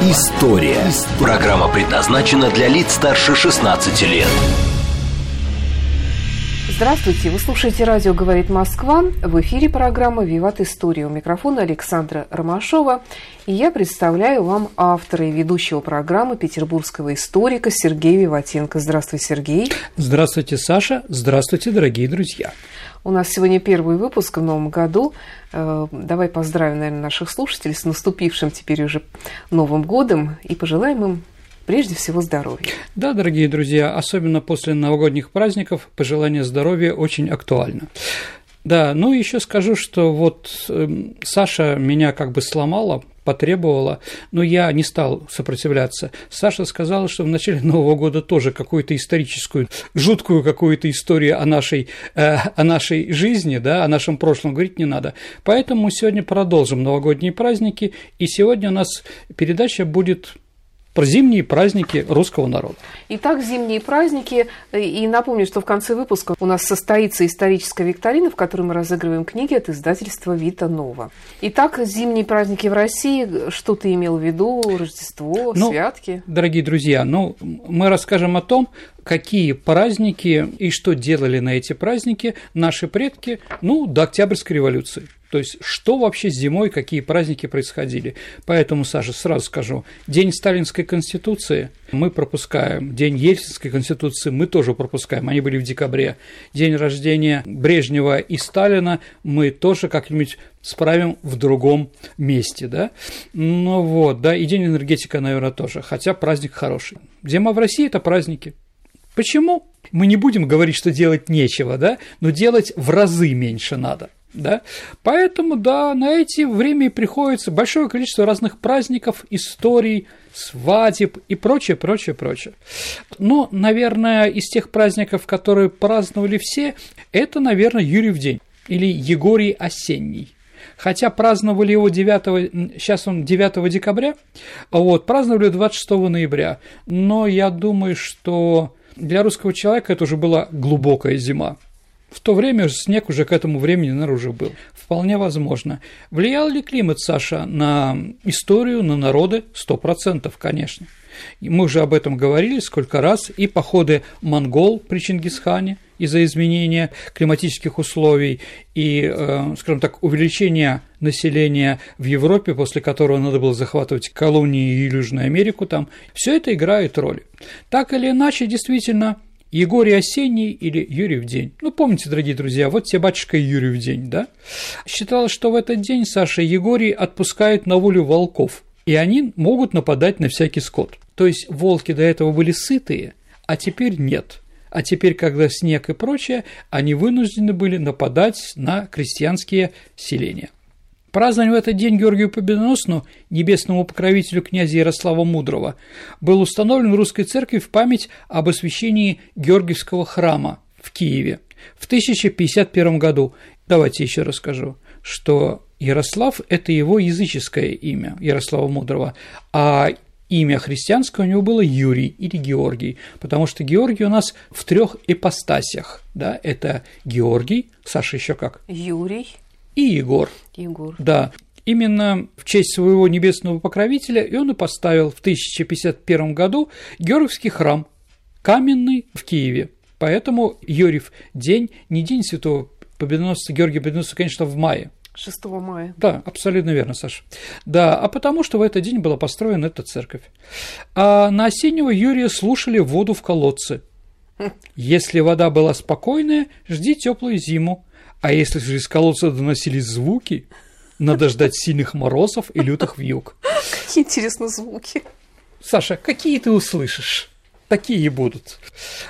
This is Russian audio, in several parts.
История». Программа предназначена для лиц старше 16 лет. Здравствуйте, вы слушаете радио «Говорит Москва». В эфире программа «Виват История». У микрофона Александра Ромашова. И я представляю вам автора и ведущего программы петербургского историка Сергея Виватенко. Здравствуй, Сергей. Здравствуйте, Саша. Здравствуйте, дорогие друзья. У нас сегодня первый выпуск в новом году. Э, давай поздравим, наверное, наших слушателей с наступившим теперь уже Новым годом и пожелаем им прежде всего здоровья. Да, дорогие друзья, особенно после новогодних праздников пожелание здоровья очень актуально. Да, ну еще скажу, что вот э, Саша меня как бы сломала, потребовала, но я не стал сопротивляться. Саша сказала, что в начале Нового года тоже какую-то историческую, жуткую какую-то историю о нашей, э, о нашей жизни, да, о нашем прошлом говорить не надо. Поэтому мы сегодня продолжим новогодние праздники, и сегодня у нас передача будет про зимние праздники русского народа. Итак, зимние праздники. И напомню, что в конце выпуска у нас состоится историческая викторина, в которой мы разыгрываем книги от издательства Вита Нова. Итак, зимние праздники в России. Что ты имел в виду? Рождество, ну, святки? Дорогие друзья, ну, мы расскажем о том, какие праздники и что делали на эти праздники наши предки, ну, до Октябрьской революции. То есть, что вообще зимой, какие праздники происходили. Поэтому, Саша, сразу скажу, День Сталинской Конституции мы пропускаем, День Ельцинской Конституции мы тоже пропускаем, они были в декабре. День рождения Брежнева и Сталина мы тоже как-нибудь справим в другом месте, да. Ну вот, да, и День энергетика, наверное, тоже, хотя праздник хороший. Зима в России – это праздники. Почему? Мы не будем говорить, что делать нечего, да, но делать в разы меньше надо да? Поэтому, да, на эти время приходится большое количество разных праздников, историй, свадеб и прочее, прочее, прочее. Но, наверное, из тех праздников, которые праздновали все, это, наверное, Юрьев день или Егорий осенний. Хотя праздновали его 9, сейчас он 9 декабря, вот, праздновали 26 ноября. Но я думаю, что для русского человека это уже была глубокая зима. В то время снег уже к этому времени, уже был. Вполне возможно. Влиял ли климат, Саша, на историю, на народы? Сто процентов, конечно. Мы уже об этом говорили сколько раз, и походы монгол при Чингисхане из-за изменения климатических условий и, э, скажем так, увеличения населения в Европе, после которого надо было захватывать колонии и Южную Америку там, все это играет роль. Так или иначе, действительно, Егорий Осенний или Юрий в день. Ну, помните, дорогие друзья, вот тебе батюшка Юрий в день, да? Считалось, что в этот день Саша Егорий отпускает на волю волков, и они могут нападать на всякий скот. То есть волки до этого были сытые, а теперь нет. А теперь, когда снег и прочее, они вынуждены были нападать на крестьянские селения. Празднование в этот день Георгию Победоносному, небесному покровителю князя Ярослава Мудрого, был установлен в русской церкви в память об освящении Георгиевского храма в Киеве в 1051 году. Давайте еще расскажу, что Ярослав – это его языческое имя, Ярослава Мудрого, а имя христианское у него было Юрий или Георгий, потому что Георгий у нас в трех ипостасях, да, это Георгий, Саша еще как? Юрий и Егор. Егор. Да. Именно в честь своего небесного покровителя и он и поставил в 1051 году Георгиевский храм, каменный в Киеве. Поэтому Юрьев день, не день святого победоносца Георгия Победоносца, конечно, в мае, 6 мая. Да, абсолютно верно, Саша. Да, а потому что в этот день была построена эта церковь. А на осеннего Юрия слушали воду в колодце. Если вода была спокойная, жди теплую зиму. А если же из колодца доносились звуки, надо ждать сильных морозов и лютых вьюг. Какие интересные звуки. Саша, какие ты услышишь? Такие будут.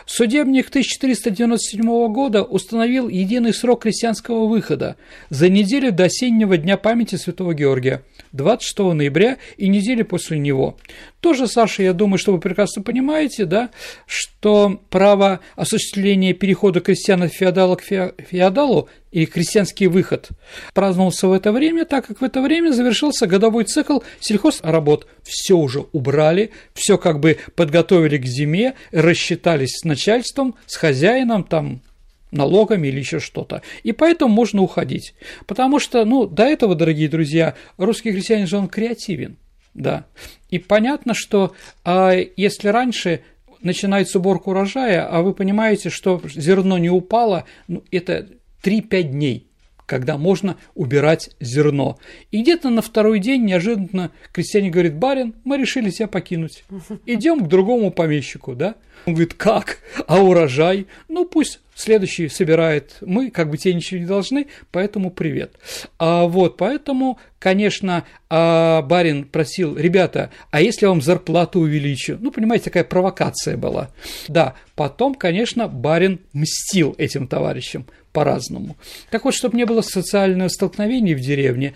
Судебник 1497 года установил единый срок крестьянского выхода за неделю до осеннего дня памяти Святого Георгия. 26 ноября и недели после него. Тоже, Саша, я думаю, что вы прекрасно понимаете, да, что право осуществления перехода крестьян от феодала к феодалу и крестьянский выход праздновался в это время, так как в это время завершился годовой цикл сельхозработ. Все уже убрали, все как бы подготовили к зиме, рассчитались с начальством, с хозяином, там налогами или еще что-то. И поэтому можно уходить. Потому что, ну, до этого, дорогие друзья, русский крестьянин же он креативен, да. И понятно, что а, если раньше начинается уборка урожая, а вы понимаете, что зерно не упало, ну, это 3-5 дней когда можно убирать зерно. И где-то на второй день неожиданно крестьяне говорит, барин, мы решили тебя покинуть. Идем к другому помещику, да? Он говорит, как? А урожай? Ну, пусть следующий собирает. Мы как бы тебе ничего не должны, поэтому привет. А вот, поэтому, конечно, а барин просил, ребята, а если я вам зарплату увеличу? Ну, понимаете, такая провокация была. Да, потом, конечно, барин мстил этим товарищам по-разному. Так вот, чтобы не было социального столкновения в деревне,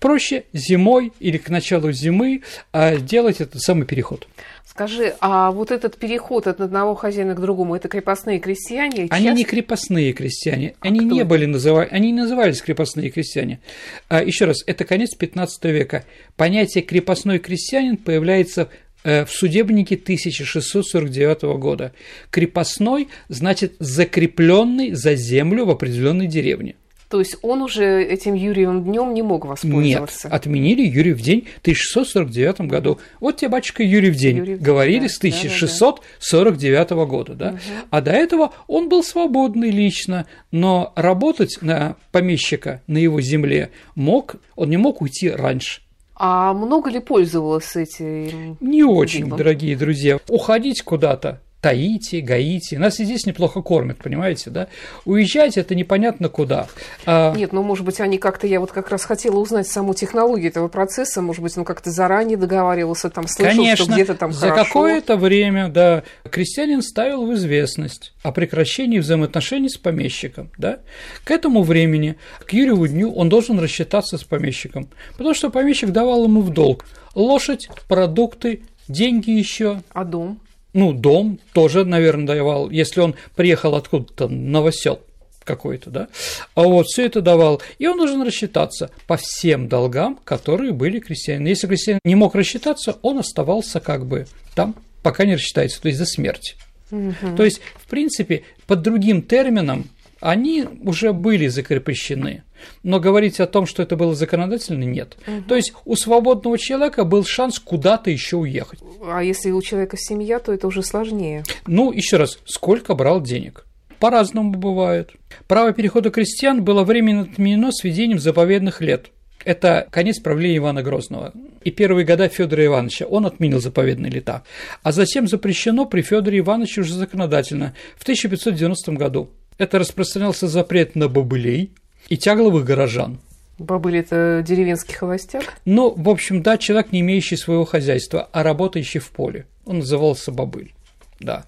проще зимой или к началу зимы а, делать этот самый переход. Скажи, а вот этот переход от одного хозяина к другому, это крепостные крестьяне? Они часто... не крепостные крестьяне, а они не были называли, они не назывались крепостные крестьяне. А, еще раз, это конец 15 века. Понятие крепостной крестьянин появляется Э, в судебнике 1649 года. Крепостной значит закрепленный за землю в определенной деревне. То есть он уже этим Юриевым днем не мог воспользоваться? Нет, отменили Юрьев день в 1649 году. Вот тебе, батюшка, Юрьев день Юрьев, говорили да, с 1649 да, да. года. Да? Угу. А до этого он был свободный лично, но работать на помещика на его земле мог, он не мог уйти раньше. А много ли пользовалась этим? Не очень, дивом? дорогие друзья. Уходить куда-то Таити, Гаити. Нас и здесь неплохо кормят, понимаете, да? Уезжать это непонятно куда. А... Нет, ну, может быть, они как-то, я вот как раз хотела узнать саму технологию этого процесса, может быть, он как-то заранее договаривался, там, слышал, Конечно, что где-то там за хорошо. какое-то время, да, крестьянин ставил в известность о прекращении взаимоотношений с помещиком, да? К этому времени, к Юрьеву дню, он должен рассчитаться с помещиком, потому что помещик давал ему в долг лошадь, продукты, деньги еще. А дом? Ну, дом тоже, наверное, давал, если он приехал откуда-то, новосел какой-то, да, а вот все это давал, и он должен рассчитаться по всем долгам, которые были крестьянин. Если крестьянин не мог рассчитаться, он оставался как бы там, пока не рассчитается, то есть до смерти. Угу. То есть, в принципе, под другим термином они уже были закрепощены. Но говорить о том, что это было законодательно, нет. Угу. То есть у свободного человека был шанс куда-то еще уехать. А если у человека семья, то это уже сложнее. Ну, еще раз, сколько брал денег? По-разному бывает. Право перехода крестьян было временно отменено с введением заповедных лет. Это конец правления Ивана Грозного. И первые года Федора Ивановича он отменил заповедные лета. А затем запрещено при Федоре Ивановиче уже законодательно в 1590 году. Это распространялся запрет на бобылей, и тягловых горожан. Бабыль – это деревенский холостяк? Ну, в общем, да, человек, не имеющий своего хозяйства, а работающий в поле. Он назывался бабыль, да.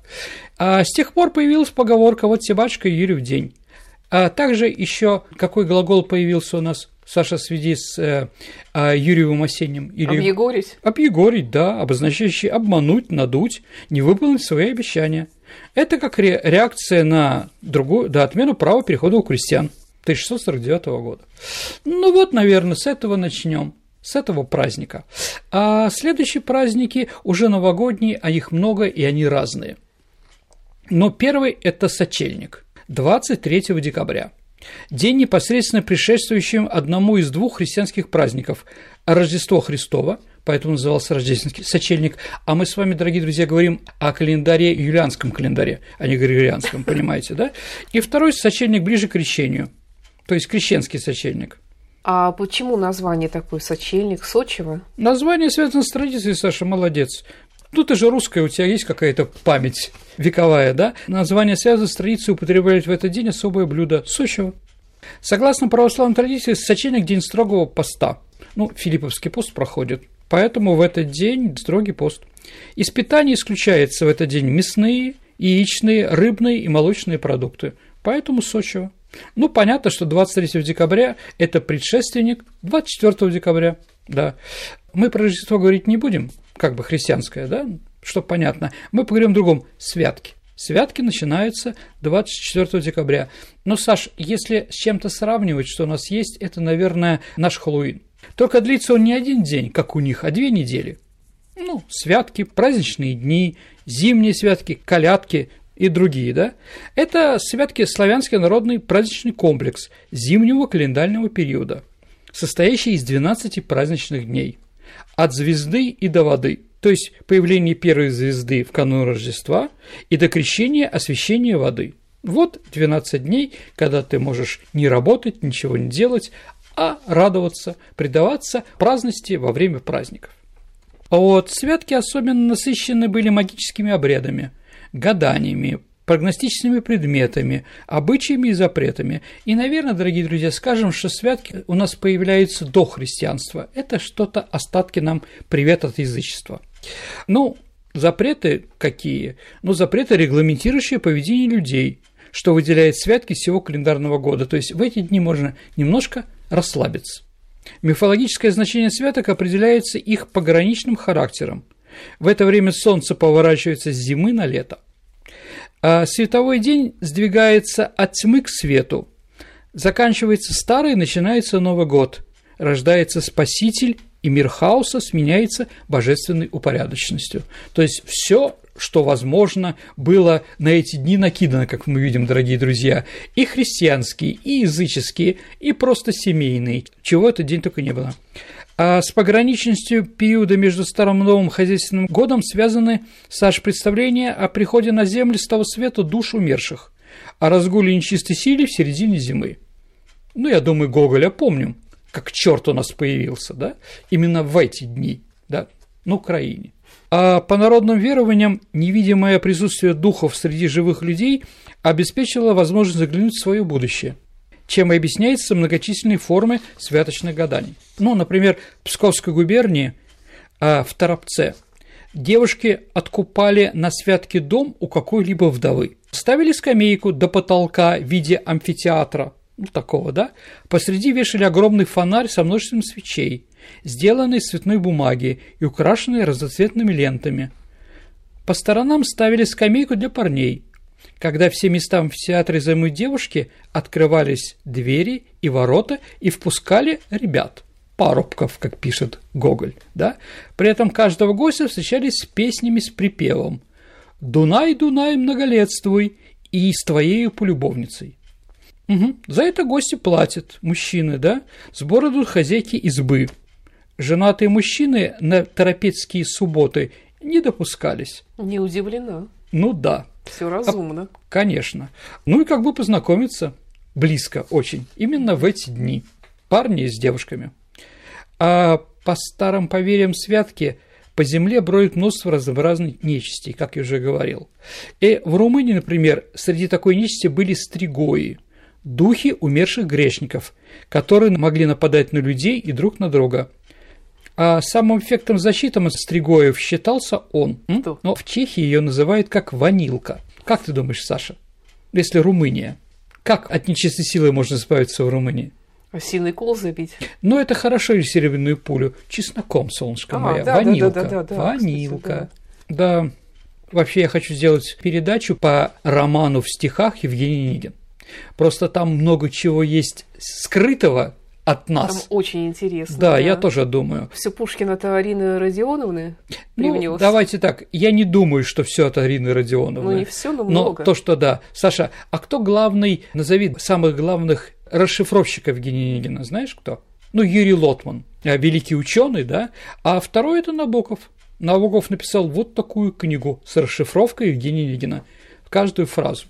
А с тех пор появилась поговорка «вот себачка Юрий в день». А также еще какой глагол появился у нас, Саша, сведи с э, э, Юрьевым осенним? Или... Объегорить? Объегорить, да, обозначающий обмануть, надуть, не выполнить свои обещания. Это как ре- реакция на другую, да, отмену права перехода у крестьян. 1649 года. Ну вот, наверное, с этого начнем с этого праздника. А следующие праздники уже новогодние, а их много и они разные. Но первый – это сочельник, 23 декабря. День, непосредственно предшествующим одному из двух христианских праздников – Рождество Христово, поэтому назывался рождественский сочельник, а мы с вами, дорогие друзья, говорим о календаре, юлианском календаре, а не григорианском, понимаете, да? И второй сочельник ближе к крещению – то есть крещенский сочельник. А почему название такое сочельник Сочево? Название связано с традицией, Саша, молодец. Ну, ты же русская, у тебя есть какая-то память вековая, да? Название связано с традицией употреблять в этот день особое блюдо – Сочево. Согласно православной традиции, сочельник – день строгого поста. Ну, Филипповский пост проходит, поэтому в этот день строгий пост. Из питания исключается в этот день мясные, яичные, рыбные и молочные продукты, поэтому Сочево. Ну, понятно, что 23 декабря – это предшественник 24 декабря. Да. Мы про Рождество говорить не будем, как бы христианское, да, чтобы понятно. Мы поговорим о другом – святки. Святки начинаются 24 декабря. Но, Саш, если с чем-то сравнивать, что у нас есть, это, наверное, наш Хэллоуин. Только длится он не один день, как у них, а две недели. Ну, святки, праздничные дни, зимние святки, колядки и другие, да? Это святки славянский народный праздничный комплекс зимнего календарного периода, состоящий из 12 праздничных дней, от звезды и до воды – то есть появление первой звезды в канун Рождества и до крещения освящения воды. Вот 12 дней, когда ты можешь не работать, ничего не делать, а радоваться, предаваться праздности во время праздников. А вот святки особенно насыщены были магическими обрядами, гаданиями, прогностическими предметами, обычаями и запретами. И, наверное, дорогие друзья, скажем, что святки у нас появляются до христианства. Это что-то остатки нам привет от язычества. Ну, запреты какие? Ну, запреты, регламентирующие поведение людей, что выделяет святки всего календарного года. То есть в эти дни можно немножко расслабиться. Мифологическое значение святок определяется их пограничным характером. В это время солнце поворачивается с зимы на лето – а световой день сдвигается от тьмы к свету. Заканчивается старый, начинается Новый год. Рождается Спаситель, и мир хаоса сменяется божественной упорядоченностью. То есть все, что возможно, было на эти дни накидано, как мы видим, дорогие друзья, и христианские, и языческие, и просто семейные, чего этот день только не было. А с пограничностью периода между Старым и Новым хозяйственным годом связаны, Саш, представления о приходе на землю с того света душ умерших, о разгуле нечистой силе в середине зимы. Ну, я думаю, Гоголя помним, как черт у нас появился, да, именно в эти дни, да, на Украине. А по народным верованиям невидимое присутствие духов среди живых людей обеспечило возможность заглянуть в свое будущее – чем и объясняются многочисленные формы святочных гаданий. Ну, например, в Псковской губернии а, в Торопце девушки откупали на святке дом у какой-либо вдовы. Ставили скамейку до потолка в виде амфитеатра, ну, такого, да, посреди вешали огромный фонарь со множеством свечей, сделанный из цветной бумаги и украшенный разноцветными лентами. По сторонам ставили скамейку для парней – когда все места в театре займут девушки, открывались двери и ворота и впускали ребят, парубков, как пишет Гоголь. Да? При этом каждого гостя встречались с песнями с припевом «Дунай, Дунай, многолетствуй» и «С твоею полюбовницей». Угу. За это гости платят, мужчины, да? Сбор идут хозяйки избы. Женатые мужчины на торопецкие субботы не допускались. Не удивлена. Ну да. Все разумно. А, конечно. Ну и как бы познакомиться близко очень, именно в эти дни. Парни с девушками. А по старым поверьям святки по земле броет множество разнообразных нечистей, как я уже говорил. И в Румынии, например, среди такой нечисти были стригои, духи умерших грешников, которые могли нападать на людей и друг на друга – а самым эффектом защиты от стригоев считался он. Кто? Но в Чехии ее называют как ванилка. Как ты думаешь, Саша? Если Румыния. Как от нечистой силы можно избавиться в Румынии? Осиный кол забить. Ну, это хорошо, или серебряную пулю. Чесноком, солнышко а, мое. Да, Ванилка. Да, да, да, да, Ванилка. Кстати, да. да. Вообще, я хочу сделать передачу по роману в стихах Евгений Нигин. Просто там много чего есть скрытого, от нас. Там очень интересно. Да, да. я тоже думаю. Все Пушкин это Арины Родионовны Ну, давайте так, я не думаю, что все от Арины Родионовны. Ну, не все, но много. Но то, что да. Саша, а кто главный, назови самых главных расшифровщиков Генинигина, знаешь кто? Ну, Юрий Лотман, а, великий ученый, да, а второй это Набоков. Набоков написал вот такую книгу с расшифровкой Евгения Нигина, каждую фразу.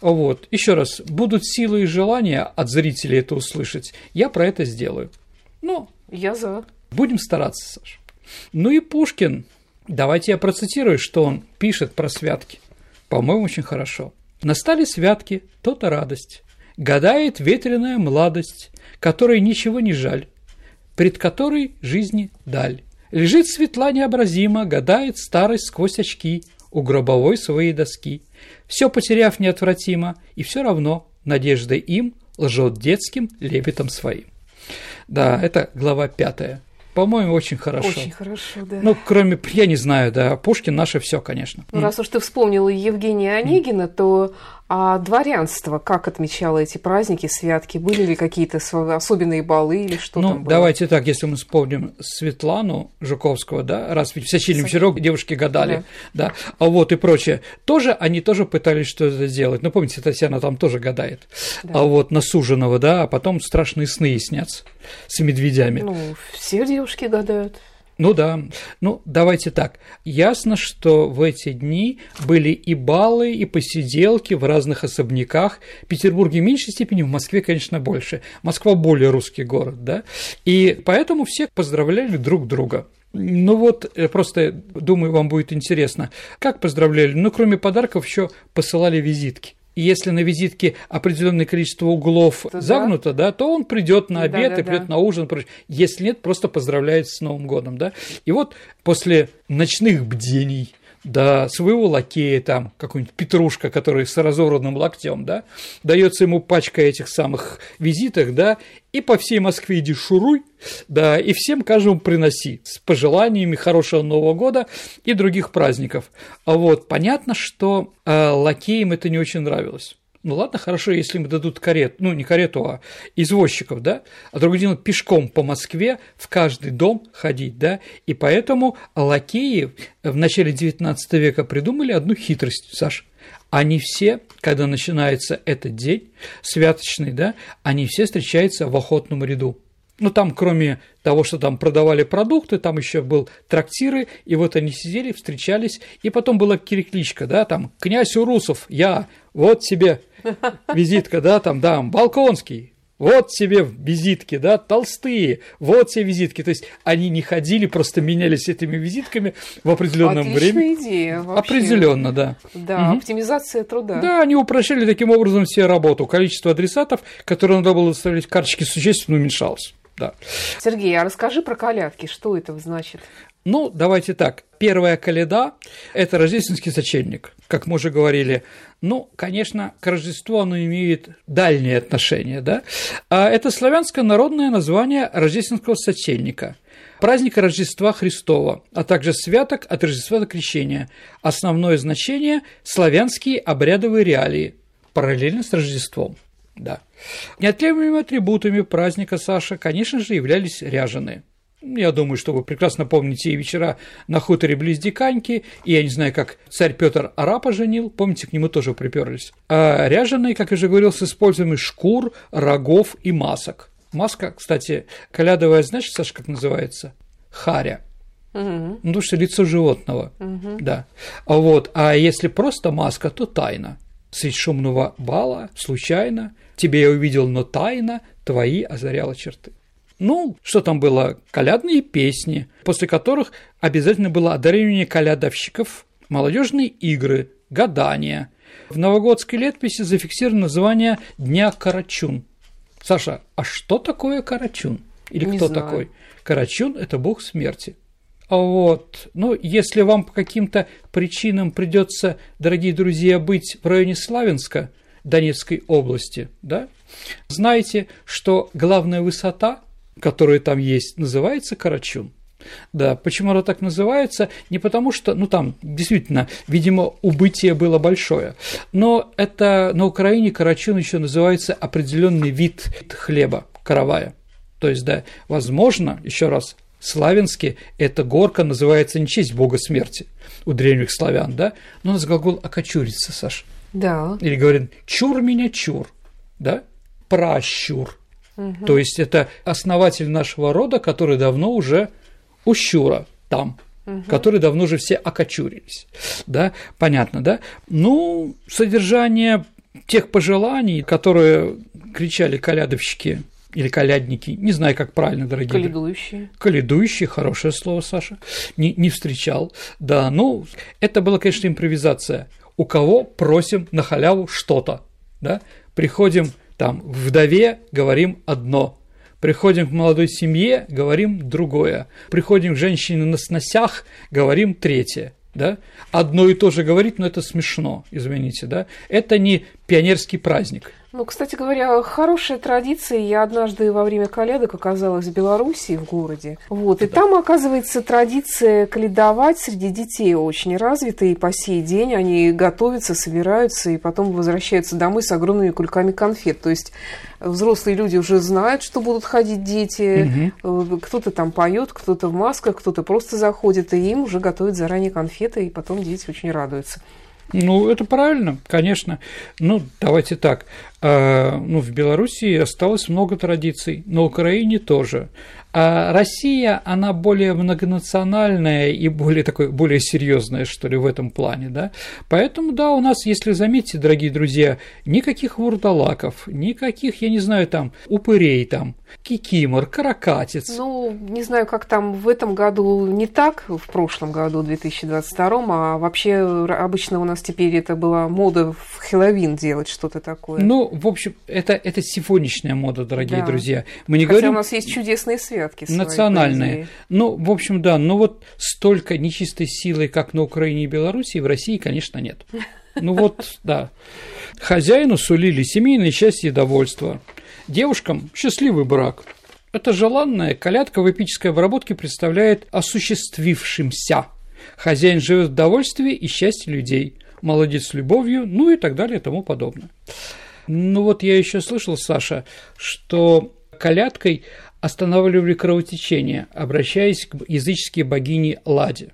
Вот. Еще раз, будут силы и желания от зрителей это услышать, я про это сделаю. Ну, я за. Будем стараться, Саша. Ну и Пушкин. Давайте я процитирую, что он пишет про святки. По-моему, очень хорошо. Настали святки, то-то радость. Гадает ветреная младость, которой ничего не жаль, пред которой жизни даль. Лежит светла необразимо, гадает старость сквозь очки у гробовой своей доски все потеряв неотвратимо, и все равно надежда им лжет детским лепетом своим. Да, это глава пятая. по-моему, очень хорошо. Очень хорошо, да. Ну, кроме, я не знаю, да, Пушкин наше все, конечно. Ну, раз уж ты вспомнила Евгения Онегина, то а дворянство как отмечало эти праздники, святки? Были ли какие-то особенные балы или что ну, там было? давайте так, если мы вспомним Светлану Жуковского, да, раз ведь в Сочинем вечерок девушки гадали, да. да, а вот и прочее, тоже они тоже пытались что-то сделать. Ну, помните, Татьяна там тоже гадает. Да. А вот на суженого, да, а потом страшные сны снятся с медведями. Ну, все девушки гадают. Ну да. Ну, давайте так. Ясно, что в эти дни были и балы, и посиделки в разных особняках. В Петербурге в меньшей степени, в Москве, конечно, больше. Москва более русский город, да. И поэтому все поздравляли друг друга. Ну вот, э, просто думаю, вам будет интересно. Как поздравляли? Ну, кроме подарков, еще посылали визитки и если на визитке определенное количество углов то загнуто, да. да, то он придет на обед да, да, и придет да. на ужин. Если нет, просто поздравляет с Новым годом, да. И вот после ночных бдений да, своего лакея, там, какой-нибудь Петрушка, который с разорванным локтем, да, дается ему пачка этих самых визиток, да, и по всей Москве иди шуруй, да, и всем каждому приноси с пожеланиями хорошего Нового года и других праздников. А вот понятно, что э, лакеям это не очень нравилось. Ну ладно, хорошо, если им дадут карет, ну не карету, а извозчиков, да, а другое дело пешком по Москве в каждый дом ходить, да, и поэтому лакеи в начале XIX века придумали одну хитрость, Саш. Они все, когда начинается этот день святочный, да, они все встречаются в охотном ряду. Ну, там, кроме того, что там продавали продукты, там еще был трактиры, и вот они сидели, встречались, и потом была кирикличка, да, там, князь Урусов, я, вот тебе визитка, да, там, да, Балконский, вот тебе визитки, да, толстые, вот тебе визитки. То есть они не ходили, просто менялись этими визитками в определенном Отличная времени. идея. Вообще. Определенно, да. Да, угу. оптимизация труда. Да, они упрощали таким образом все работу. Количество адресатов, которые надо было доставлять карточки, существенно уменьшалось. Да. Сергей, а расскажи про колядки, что это значит? Ну, давайте так. Первая коляда – это рождественский сочельник, как мы уже говорили. Ну, конечно, к Рождеству оно имеет дальние отношения, да? А это славянское народное название рождественского сочельника – праздника Рождества Христова, а также святок от Рождества до Крещения. Основное значение – славянские обрядовые реалии, параллельно с Рождеством. Да. Неотъемлемыми атрибутами праздника Саша, конечно же, являлись ряженые. Я думаю, что вы прекрасно помните и вечера на хуторе близ Диканьки, и я не знаю, как царь Петр арапа женил, помните, к нему тоже приперлись. А ряженые, как я уже говорил, с использованием шкур, рогов и масок. Маска, кстати, колядовая, знаешь, Саша, как называется? Харя. Угу. Ну, потому что лицо животного, угу. да. А вот, а если просто маска, то тайна. Средь шумного бала, случайно, тебе я увидел, но тайна твои озаряла черты. Ну, что там было? Колядные песни, после которых обязательно было одарение колядовщиков, молодежные игры, гадания. В новогодской летописи зафиксировано название Дня Карачун. Саша, а что такое Карачун? Или Не кто знаю. такой? Карачун – это бог смерти. Вот, ну, если вам по каким-то причинам придется, дорогие друзья, быть в районе Славянска, Донецкой области, да, знайте, что главная высота которые там есть, называется Карачун. Да, почему оно так называется? Не потому что, ну там действительно, видимо, убытие было большое, но это на Украине карачун еще называется определенный вид хлеба, каравая. То есть, да, возможно, еще раз, славянски эта горка называется не честь бога смерти у древних славян, да, но у нас глагол окочуриться, Саш. Да. Или говорит чур меня чур, да, пращур, то есть это основатель нашего рода, который давно уже у Щура там, угу. которые давно уже все окочурились. Да, понятно, да? Ну, содержание тех пожеланий, которые кричали колядовщики или колядники, не знаю, как правильно, дорогие. Каледующие. Каледующие, хорошее слово, Саша. Не, не встречал. Да, ну, это была, конечно, импровизация. У кого просим на халяву что-то, да? Приходим там вдове говорим одно, приходим к молодой семье, говорим другое, приходим к женщине на сносях, говорим третье. Да? Одно и то же говорить, но это смешно, извините, да? Это не пионерский праздник. Ну, кстати говоря, хорошая традиция. Я однажды во время колядок оказалась в Белоруссии, в городе. Вот, и да. там, оказывается, традиция калядовать среди детей очень развита, и по сей день они готовятся, собираются, и потом возвращаются домой с огромными кульками конфет. То есть взрослые люди уже знают, что будут ходить дети, угу. кто-то там поет, кто-то в масках, кто-то просто заходит, и им уже готовят заранее конфеты, и потом дети очень радуются. Ну, это правильно, конечно. Ну, давайте так. А, ну, в Беларуси осталось много традиций, на Украине тоже. А Россия, она более многонациональная и более такой, более серьезная, что ли, в этом плане, да. Поэтому, да, у нас, если заметите, дорогие друзья, никаких вурдалаков, никаких, я не знаю, там, упырей там, кикимор, каракатиц. Ну, не знаю, как там в этом году не так, в прошлом году, 2022, а вообще обычно у нас теперь это была мода в Хэллоуин делать что-то такое. Ну, в общем, это, это сегодняшняя мода, дорогие да. друзья. Мы не Хотя говорим... у нас есть чудесные святки. Национальные. Ну, в общем, да, но вот столько нечистой силы, как на Украине и Беларуси, в России, конечно, нет. Ну вот, да. Хозяину сулили семейное счастье и довольство. Девушкам – счастливый брак. Эта желанная колядка в эпической обработке представляет осуществившимся. Хозяин живет в довольстве и счастье людей. Молодец с любовью, ну и так далее и тому подобное. Ну вот я еще слышал, Саша, что колядкой останавливали кровотечение, обращаясь к языческой богине Ладе.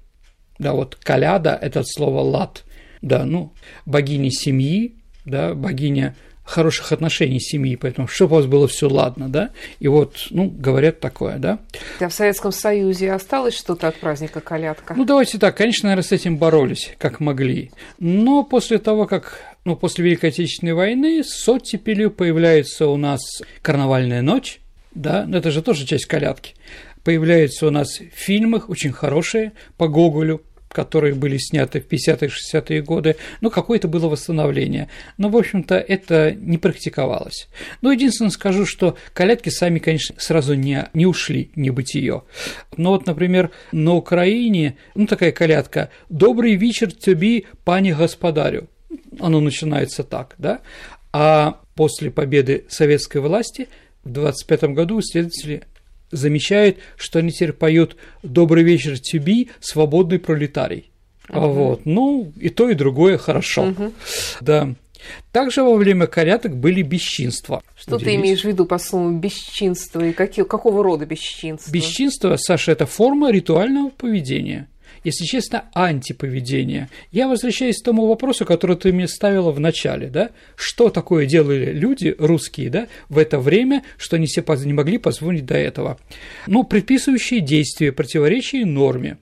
Да, вот коляда – это слово лад. Да, ну, богиня семьи, да, богиня хороших отношений семьи, поэтому чтобы у вас было все ладно, да, и вот, ну, говорят такое, да. А в Советском Союзе осталось что-то от праздника колядка? Ну, давайте так, конечно, наверное, с этим боролись, как могли, но после того, как, ну, после Великой Отечественной войны с оттепелью появляется у нас карнавальная ночь, да, но это же тоже часть колядки, появляются у нас в фильмах очень хорошие по Гоголю, которые были сняты в 50-е 60-е годы, ну, какое-то было восстановление. Но, в общем-то, это не практиковалось. Но единственное скажу, что колядки сами, конечно, сразу не, не ушли, не быть ее. Но вот, например, на Украине, ну, такая колядка «Добрый вечер тебе, пане господарю». Оно начинается так, да? А после победы советской власти в 25 году исследователи замечает, что они теперь поют «Добрый вечер, тебе, свободный пролетарий». Угу. Вот, ну, и то, и другое хорошо. Угу. Да. Также во время колядок были бесчинства. Что Удивись. ты имеешь в виду по слову бесчинство и какие, какого рода бесчинство? Бесчинство, Саша, это форма ритуального поведения если честно, антиповедение. Я возвращаюсь к тому вопросу, который ты мне ставила в начале, да? Что такое делали люди, русские, да, в это время, что они себе не могли позволить до этого? Ну, предписывающие действия, противоречия норме.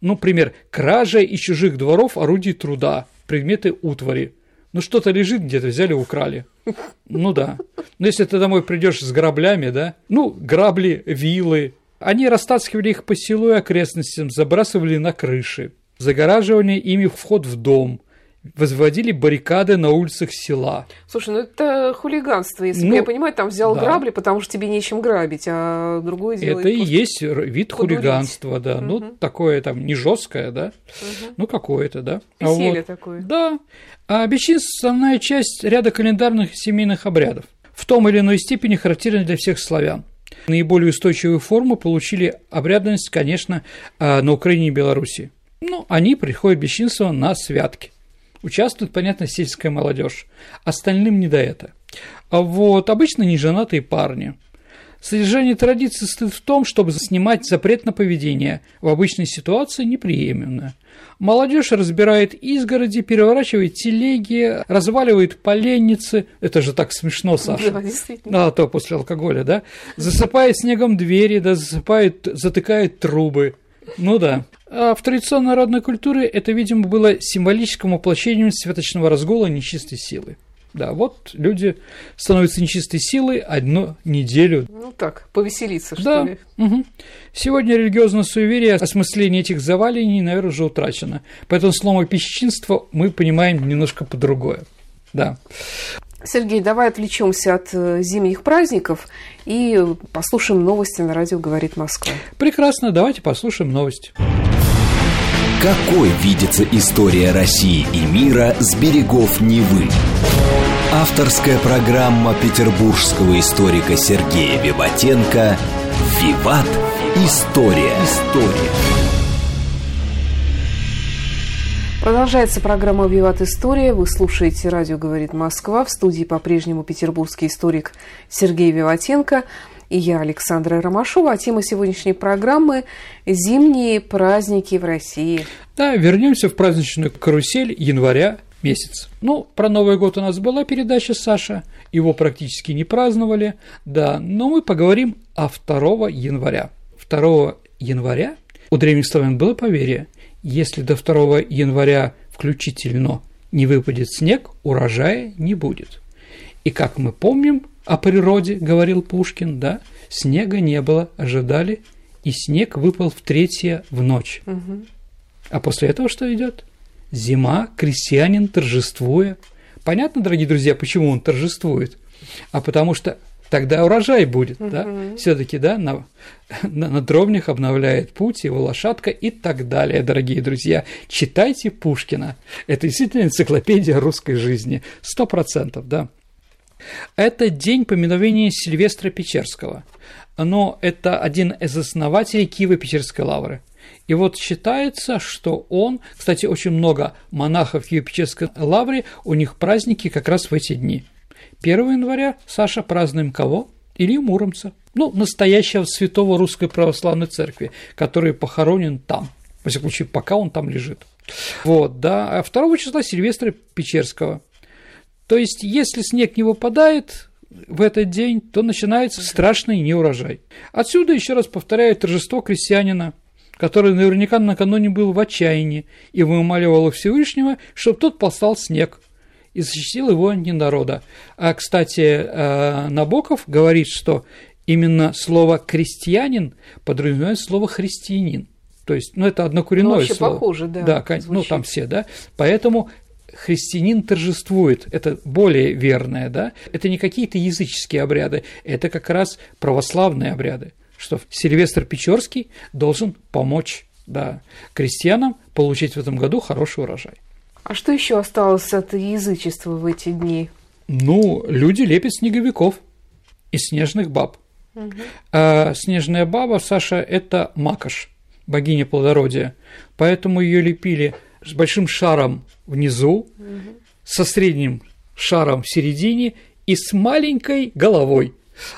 Ну, например, кража из чужих дворов орудий труда, предметы утвари. Ну, что-то лежит где-то, взяли, украли. Ну да. Но если ты домой придешь с граблями, да, ну, грабли, вилы, они растаскивали их по селу и окрестностям, забрасывали на крыши, загораживали ими вход в дом, возводили баррикады на улицах села. Слушай, ну это хулиганство, если ну, я понимаю, там взял да. грабли, потому что тебе нечем грабить, а другое дело. Это и есть вид подурить. хулиганства, да. Угу. Ну, такое там не жесткое, да, угу. ну какое-то, да. Веселье а вот, такое. Да. А бесчинство – основная часть ряда календарных семейных обрядов, в том или иной степени характерны для всех славян. Наиболее устойчивую форму получили обрядность, конечно, а, на Украине и Беларуси. Ну, они приходят бесчинство на святки. Участвует, понятно, сельская молодежь. Остальным не до этого. А вот обычно неженатые парни. Содержание традиции стоит в том, чтобы снимать запрет на поведение в обычной ситуации неприемлемое – Молодежь разбирает изгороди, переворачивает телеги, разваливает поленницы. Это же так смешно, Саша. Да, действительно. А то после алкоголя, да? Засыпает снегом двери, да, засыпает, затыкает трубы. Ну да. А в традиционной народной культуре это, видимо, было символическим воплощением святочного разгула нечистой силы. Да, вот люди становятся нечистой силой одну неделю. Ну так, повеселиться, что да. ли. Угу. Сегодня религиозное суеверие, осмысление этих завалений, наверное, уже утрачено. Поэтому слово песчинство мы понимаем немножко по-другое. Да. Сергей, давай отвлечемся от э, зимних праздников и послушаем новости на радио «Говорит Москва». Прекрасно, давайте послушаем новости. Какой видится история России и мира с берегов Невы? Авторская программа петербургского историка Сергея Виватенко «Виват. История». История. Продолжается программа «Виват История». Вы слушаете «Радио говорит Москва». В студии по-прежнему петербургский историк Сергей Виватенко и я, Александра Ромашова. А тема сегодняшней программы – «Зимние праздники в России». Да, вернемся в праздничную карусель января месяц. Ну, про Новый год у нас была передача Саша, его практически не праздновали, да, но мы поговорим о 2 января. 2 января у древних славян было поверье, если до 2 января включительно не выпадет снег, урожая не будет. И как мы помним о природе, говорил Пушкин, да, снега не было, ожидали, и снег выпал в третье в ночь. Угу. А после этого что идет? Зима, крестьянин торжествуя. Понятно, дорогие друзья, почему он торжествует? А потому что тогда урожай будет, угу. да? Все-таки, да, на, на, на дровнях обновляет путь его лошадка и так далее, дорогие друзья. Читайте Пушкина. Это действительно энциклопедия русской жизни. Сто процентов, да. Это день поминовения Сильвестра Печерского, но это один из основателей Киево-Печерской лавры. И вот считается, что он, кстати, очень много монахов в Киево-Печерской лавре, у них праздники как раз в эти дни. 1 января, Саша, празднуем кого? Илью Муромца, ну, настоящего святого Русской Православной Церкви, который похоронен там, во всяком случае, пока он там лежит. Вот, да, а 2 числа Сильвестра Печерского – то есть, если снег не выпадает в этот день, то начинается страшный неурожай. Отсюда, еще раз повторяю, торжество крестьянина, который наверняка накануне был в отчаянии и вымаливал у Всевышнего, чтобы тот послал снег и защитил его не народа. А, кстати, э, Набоков говорит, что именно слово «крестьянин» подразумевает слово «христианин». То есть, ну, это одно коренное ну, слово. похоже, да. Да, ну, там все, да. Поэтому христианин торжествует, это более верное, да, это не какие-то языческие обряды, это как раз православные обряды, что Сильвестр Печорский должен помочь да, крестьянам получить в этом году хороший урожай. А что еще осталось от язычества в эти дни? Ну, люди лепят снеговиков и снежных баб. Угу. А снежная баба, Саша, это макаш, богиня плодородия. Поэтому ее лепили с большим шаром внизу, угу. со средним шаром в середине и с маленькой головой.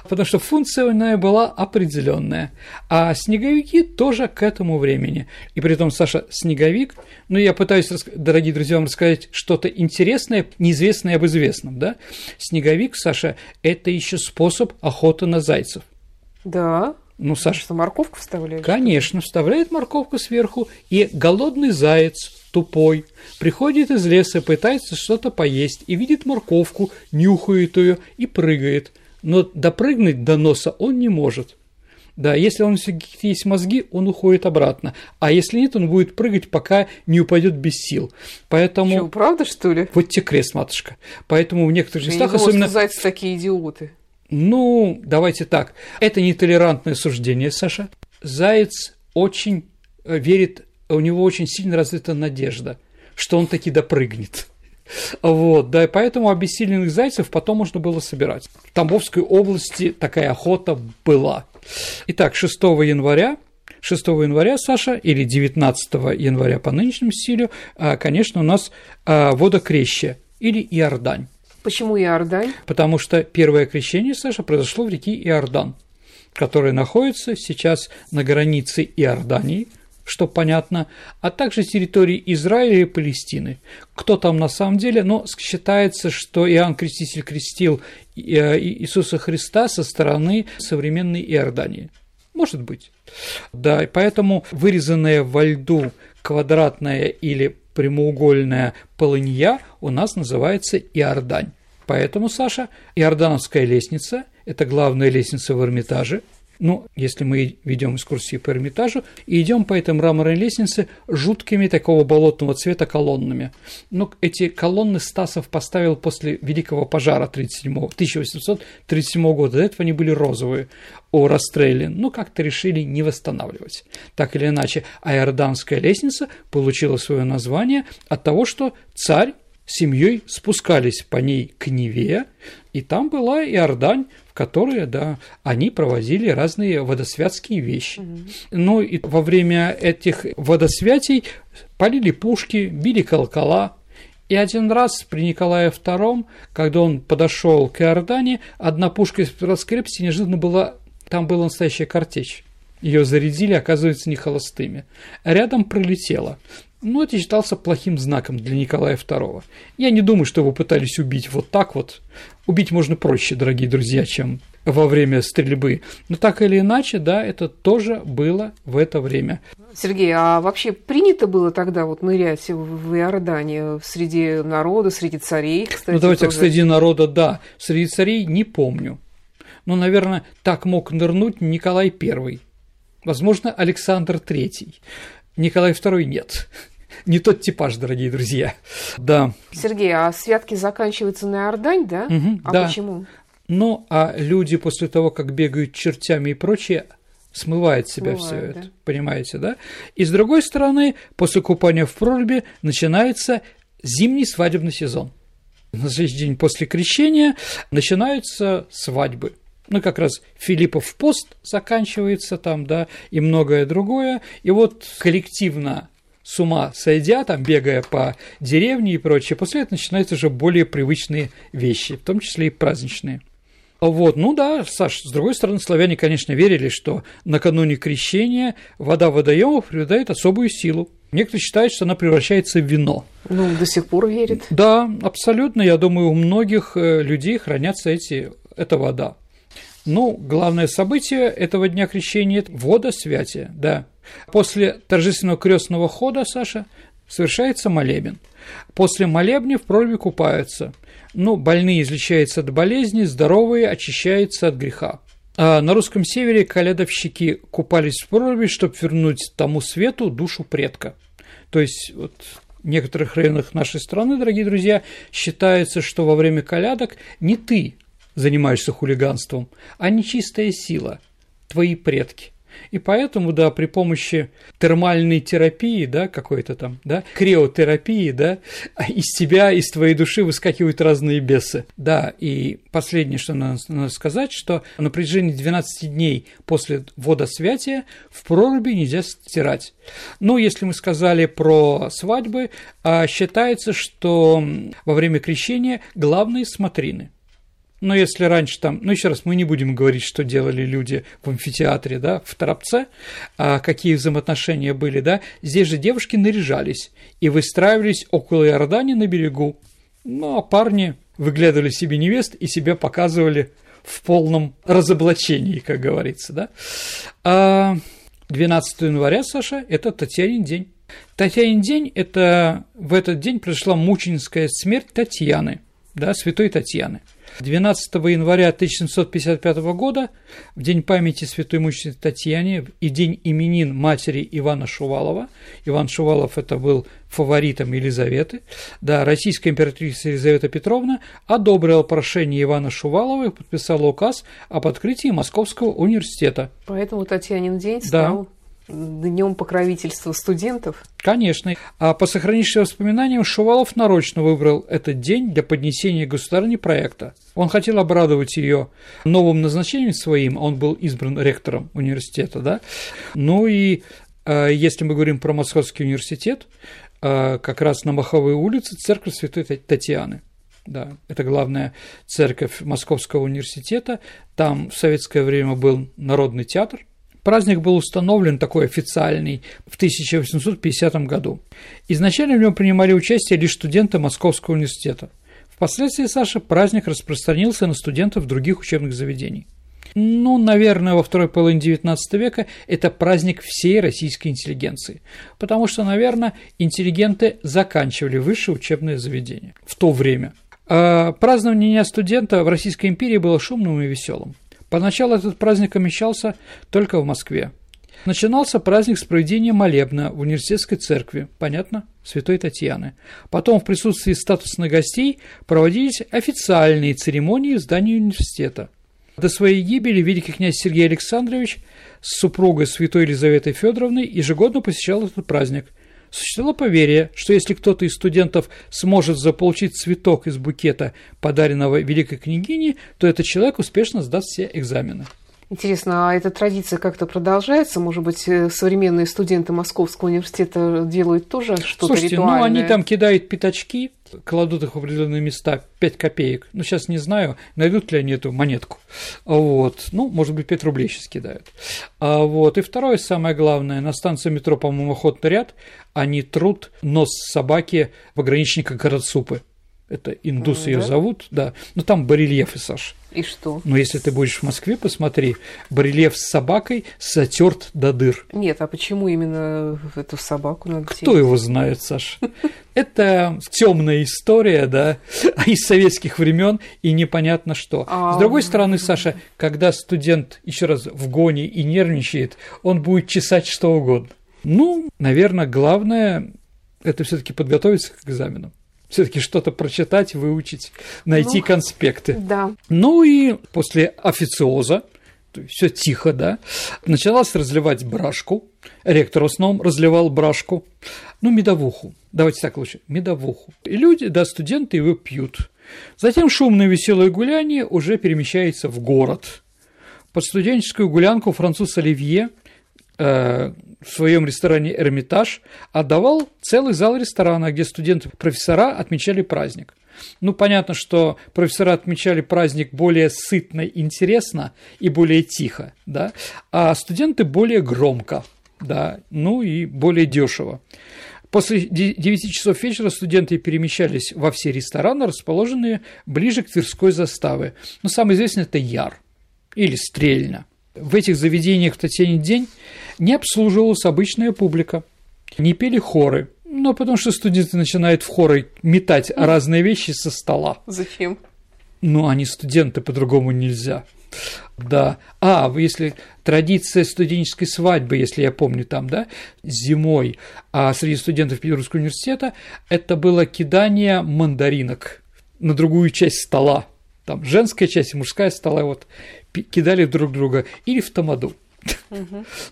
Потому что функция была определенная. А снеговики тоже к этому времени. И при том, Саша, снеговик, ну, я пытаюсь, дорогие друзья, вам рассказать что-то интересное, неизвестное об известном, да? Снеговик, Саша, это еще способ охоты на зайцев. Да. Ну, Саша. Что, морковку вставляют? Конечно, вставляет морковку сверху, и голодный заяц тупой, приходит из леса, пытается что-то поесть и видит морковку, нюхает ее и прыгает. Но допрыгнуть до носа он не может. Да, если он есть мозги, он уходит обратно. А если нет, он будет прыгать, пока не упадет без сил. Поэтому... Что, правда, что ли? Вот тебе крест, матушка. Поэтому в некоторых Я местах, особенно... зайцы такие идиоты. Ну, давайте так. Это нетолерантное суждение, Саша. Заяц очень э, верит у него очень сильно развита надежда, что он таки допрыгнет. Вот, да, и поэтому обессиленных зайцев потом можно было собирать. В Тамбовской области такая охота была. Итак, 6 января 6 января, Саша, или 19 января по нынешнему стилю, а, конечно, у нас а, водокрещие или Иордань. Почему Иордань? Потому что первое крещение, Саша, произошло в реке Иордан, которая находится сейчас на границе Иордании – что понятно, а также территории Израиля и Палестины. Кто там на самом деле? Но считается, что Иоанн Креститель крестил э, Иисуса Христа со стороны современной Иордании. Может быть. Да, и поэтому вырезанная во льду квадратная или прямоугольная полынья у нас называется Иордань. Поэтому, Саша, Иордановская лестница – это главная лестница в Эрмитаже – Ну, если мы ведем экскурсии по Эрмитажу и идем по этой мраморной лестнице жуткими такого болотного цвета колоннами. Но эти колонны Стасов поставил после Великого пожара 37 1837 года. До этого они были розовые о расстреле, но как-то решили не восстанавливать. Так или иначе, Айорданская лестница получила свое название от того, что царь семьей спускались по ней к Неве, и там была Иордань, в которой, да, они проводили разные водосвятские вещи. Mm-hmm. Ну и во время этих водосвятий полили пушки, били колокола, и один раз при Николае II, когда он подошел к Иордане, одна пушка из раскрепости неожиданно была, там была настоящая картечь. Ее зарядили, оказывается, не холостыми. Рядом пролетела. Ну, это считался плохим знаком для Николая II. Я не думаю, что его пытались убить вот так вот. Убить можно проще, дорогие друзья, чем во время стрельбы. Но так или иначе, да, это тоже было в это время. Сергей, а вообще принято было тогда вот нырять в Иордании среди народа, среди царей, кстати? Ну, давайте, тоже. среди народа, да. Среди царей не помню. Но, наверное, так мог нырнуть Николай I. Возможно, Александр III. Николай II нет не тот типаж, дорогие друзья. Да. Сергей, а святки заканчиваются на Иордань, да? Угу, а да. почему? Ну, а люди после того, как бегают чертями и прочее, смывает себя все это, да. понимаете, да? И с другой стороны, после купания в проруби начинается зимний свадебный сезон. На следующий день после крещения начинаются свадьбы. Ну, как раз Филиппов пост заканчивается там, да, и многое другое. И вот коллективно с ума сойдя, там, бегая по деревне и прочее, после этого начинаются уже более привычные вещи, в том числе и праздничные. Вот, ну да, Саш, с другой стороны, славяне, конечно, верили, что накануне крещения вода водоемов приобретает особую силу. Некоторые считают, что она превращается в вино. Ну, до сих пор верит. Да, абсолютно. Я думаю, у многих э, людей хранятся эти, эта вода. Ну, главное событие этого дня крещения – это водосвятие, да. После торжественного крестного хода, Саша, совершается молебен. После молебня в проруби купаются. Ну, больные излечаются от болезни, здоровые очищаются от греха. А на русском севере колядовщики купались в проруби, чтобы вернуть тому свету душу предка. То есть вот в некоторых районах нашей страны, дорогие друзья, считается, что во время колядок не ты занимаешься хулиганством, а нечистая сила, твои предки – и поэтому, да, при помощи термальной терапии, да, какой-то там, да, криотерапии, да, из тебя, из твоей души выскакивают разные бесы. Да, и последнее, что надо, надо сказать, что на протяжении 12 дней после водосвятия в проруби нельзя стирать. Ну, если мы сказали про свадьбы, а считается, что во время крещения главные смотрины – но если раньше там, ну еще раз, мы не будем говорить, что делали люди в амфитеатре, да, в Торопце, а какие взаимоотношения были, да, здесь же девушки наряжались и выстраивались около Иордани на берегу. Ну, а парни выглядывали себе невест и себя показывали в полном разоблачении, как говорится, да. А 12 января, Саша, это Татьянин день. Татьянин день – это в этот день произошла мученическая смерть Татьяны, да, святой Татьяны – 12 января 1755 года, в день памяти святой мученицы Татьяне и день именин матери Ивана Шувалова, Иван Шувалов это был фаворитом Елизаветы, да, российская императрица Елизавета Петровна одобрила прошение Ивана Шувалова и подписала указ об открытии Московского университета. Поэтому Татьянин день стал да днем покровительства студентов? Конечно. А по сохранившимся воспоминаниям, Шувалов нарочно выбрал этот день для поднесения государни проекта. Он хотел обрадовать ее новым назначением своим, он был избран ректором университета, да. Ну и а, если мы говорим про Московский университет, а, как раз на Маховой улице церковь Святой Татьяны. Да, это главная церковь Московского университета. Там в советское время был народный театр, Праздник был установлен такой официальный в 1850 году. Изначально в нем принимали участие лишь студенты Московского университета. Впоследствии, Саша, праздник распространился на студентов других учебных заведений. Ну, наверное, во второй половине XIX века это праздник всей российской интеллигенции, потому что, наверное, интеллигенты заканчивали высшее учебное заведение в то время. А празднование Дня студента в Российской империи было шумным и веселым. Поначалу этот праздник omещался только в Москве. Начинался праздник с проведения молебна в университетской церкви, понятно, Святой Татьяны. Потом в присутствии статусных гостей проводились официальные церемонии в здании университета. До своей гибели великий князь Сергей Александрович с супругой Святой Елизаветой Федоровной ежегодно посещал этот праздник. Существовало поверье, что если кто-то из студентов сможет заполучить цветок из букета, подаренного великой княгине, то этот человек успешно сдаст все экзамены. Интересно, а эта традиция как-то продолжается? Может быть, э, современные студенты Московского университета делают тоже что-то Слушайте, ритуальное? ну они там кидают пятачки, кладут их в определенные места, 5 копеек. Ну, сейчас не знаю, найдут ли они эту монетку. Вот. Ну, может быть, 5 рублей сейчас кидают. А вот. И второе, самое главное, на станции метро, по-моему, охотный ряд, они трут нос собаки пограничника Городсупы. Это индусы Да? ее зовут, да. Ну, там барельефы, Саш. И что? Но если ты будешь в Москве, посмотри, барельеф с собакой затерт до дыр. Нет, а почему именно эту собаку надо Кто его знает, Саш? Это темная история, да, из советских времен и непонятно что. А, С другой стороны, Саша, когда студент еще раз в гоне и нервничает, он будет чесать что угодно. Ну, наверное, главное это все-таки подготовиться к экзаменам. Все-таки что-то прочитать, выучить, найти Ну, конспекты. Да. Ну и после официоза, все тихо, да, началось разливать брашку. Ректор в основном разливал брашку. Ну, медовуху. Давайте так лучше. Медовуху. И люди, да, студенты его пьют. Затем шумное веселое гуляние уже перемещается в город. Под студенческую гулянку француз Оливье в своем ресторане «Эрмитаж» отдавал целый зал ресторана, где студенты-профессора отмечали праздник. Ну, понятно, что профессора отмечали праздник более сытно, интересно и более тихо, да, а студенты более громко, да, ну и более дешево. После 9 часов вечера студенты перемещались во все рестораны, расположенные ближе к Тверской заставе. Но самый известный – это Яр или Стрельна. В этих заведениях в Татьянин день не обслуживалась обычная публика, не пели хоры, ну, потому что студенты начинают в хоры метать разные вещи со стола. Зачем? Ну, они студенты, по-другому нельзя. Да. А, если традиция студенческой свадьбы, если я помню там, да, зимой, а среди студентов Петербургского университета, это было кидание мандаринок на другую часть стола. Там женская часть и мужская стола вот кидали друг друга или в тамаду.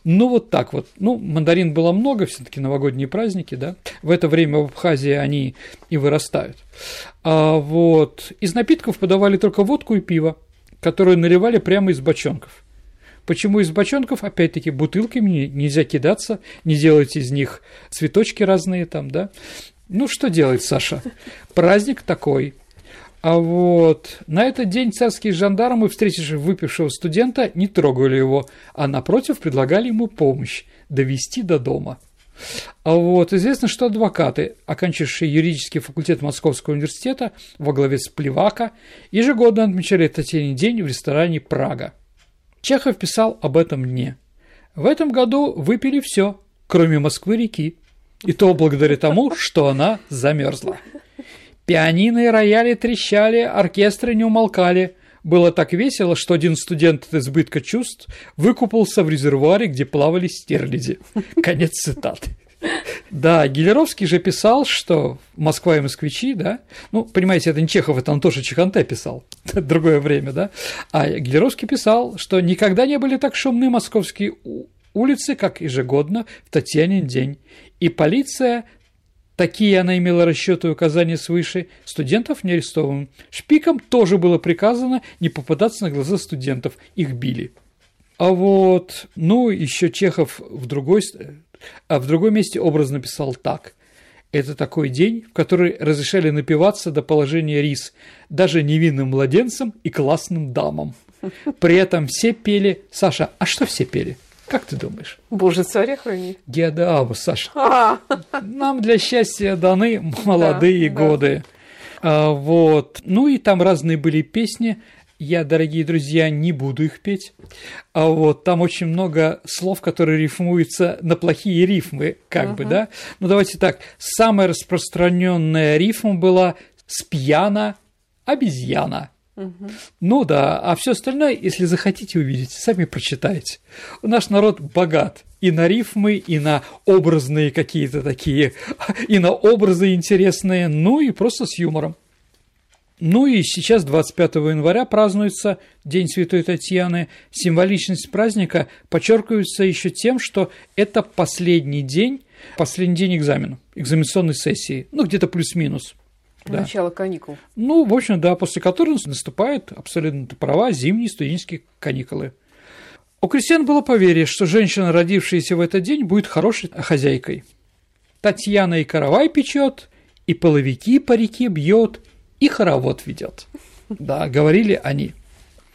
Ну, вот так вот. Ну, мандарин было много, все таки новогодние праздники, да. В это время в Абхазии они и вырастают. А вот из напитков подавали только водку и пиво, которые наливали прямо из бочонков. Почему из бочонков? Опять-таки, бутылками не- нельзя кидаться, не делать из них цветочки разные там, да. Ну, что делать, Саша? Праздник такой. А вот на этот день царские жандармы, встретившие выпившего студента, не трогали его, а напротив предлагали ему помощь довести до дома. А вот известно, что адвокаты, окончившие юридический факультет Московского университета во главе с Плевака, ежегодно отмечали Татьянин день в ресторане «Прага». Чехов писал об этом мне. В этом году выпили все, кроме Москвы-реки, и то благодаря тому, что она замерзла. Пианино и рояли трещали, оркестры не умолкали. Было так весело, что один студент от избытка чувств выкупался в резервуаре, где плавали стерляди. Конец цитаты. Да, Гелеровский же писал, что Москва и москвичи, да, ну, понимаете, это не Чехов, это Антоша Чеханте писал, другое время, да, а Гелеровский писал, что никогда не были так шумны московские улицы, как ежегодно в Татьянин день, и полиция Такие она имела расчеты и указания свыше. Студентов не арестован. Шпикам тоже было приказано не попадаться на глаза студентов. Их били. А вот, ну, еще Чехов в другой, а в другом месте образ написал так. Это такой день, в который разрешали напиваться до положения рис даже невинным младенцам и классным дамам. При этом все пели... Саша, а что все пели? Как ты думаешь? Боже, царя храни. Геодааву, Саша. А, Нам для счастья даны молодые Да, да. годы. А, вот. Ну и там разные были песни. Я, дорогие друзья, не буду их петь. А вот там очень много слов, которые рифмуются на плохие рифмы, как бы, да. Ну давайте так. Самая распространенная рифма была с пьяна обезьяна. Ну да, а все остальное, если захотите увидеть, сами прочитайте. Наш народ богат и на рифмы, и на образные какие-то такие, и на образы интересные, ну и просто с юмором. Ну и сейчас, 25 января, празднуется День Святой Татьяны. Символичность праздника подчеркивается еще тем, что это последний день, последний день экзамена, экзаменационной сессии, ну где-то плюс-минус. Да. Начало каникул. Ну, в общем, да, после которых наступают абсолютно права зимние студенческие каникулы. У крестьян было поверье, что женщина, родившаяся в этот день, будет хорошей хозяйкой. Татьяна и каравай печет, и половики по реке бьет, и хоровод ведет. Да, говорили они.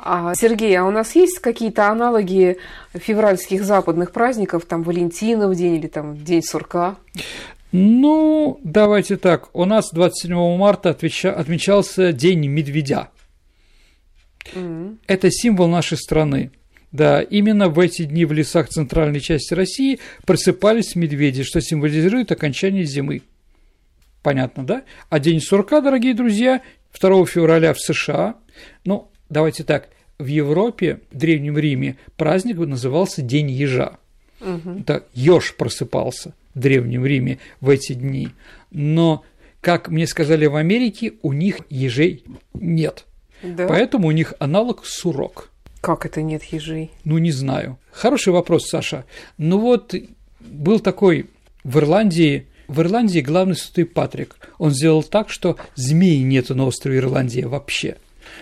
А, Сергей, а у нас есть какие-то аналоги февральских западных праздников, там Валентинов день или там День сурка? Ну, давайте так. У нас 27 марта отмечался День медведя. Mm-hmm. Это символ нашей страны. Да, именно в эти дни в лесах центральной части России просыпались медведи, что символизирует окончание зимы. Понятно, да? А День сурка, дорогие друзья, 2 февраля в США. Ну, давайте так, в Европе, в Древнем Риме праздник назывался День ежа. Угу. Так, еж просыпался в Древнем Риме в эти дни. Но, как мне сказали в Америке, у них ежей нет. Да? Поэтому у них аналог сурок. Как это нет ежей? Ну, не знаю. Хороший вопрос, Саша. Ну вот, был такой в Ирландии, в Ирландии главный святой Патрик. Он сделал так, что змеи нету на острове Ирландия вообще.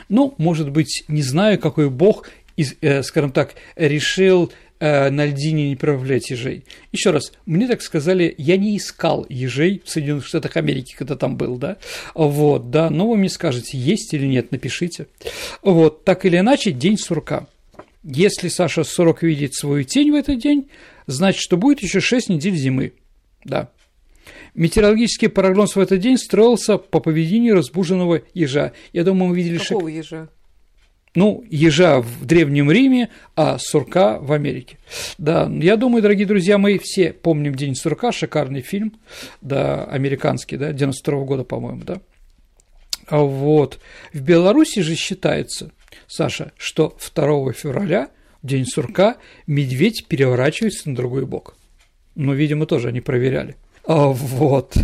Ну, может быть, не знаю, какой бог, э, скажем так, решил на льдине не проявлять ежей. Еще раз, мне так сказали, я не искал ежей в Соединенных Штатах Америки, когда там был, да, вот, да, но вы мне скажете, есть или нет, напишите. Вот, так или иначе, день сурка. Если Саша Сурок видит свою тень в этот день, значит, что будет еще 6 недель зимы, да. Метеорологический прогноз в этот день строился по поведению разбуженного ежа. Я думаю, мы видели... Какого шаг... ежа? Ну, ежа в Древнем Риме, а сурка в Америке. Да, я думаю, дорогие друзья, мы все помним День сурка, шикарный фильм, да, американский, да, 92 -го года, по-моему, да. А вот. В Беларуси же считается, Саша, что 2 февраля, День сурка, медведь переворачивается на другой бок. Ну, видимо, тоже они проверяли. А вот.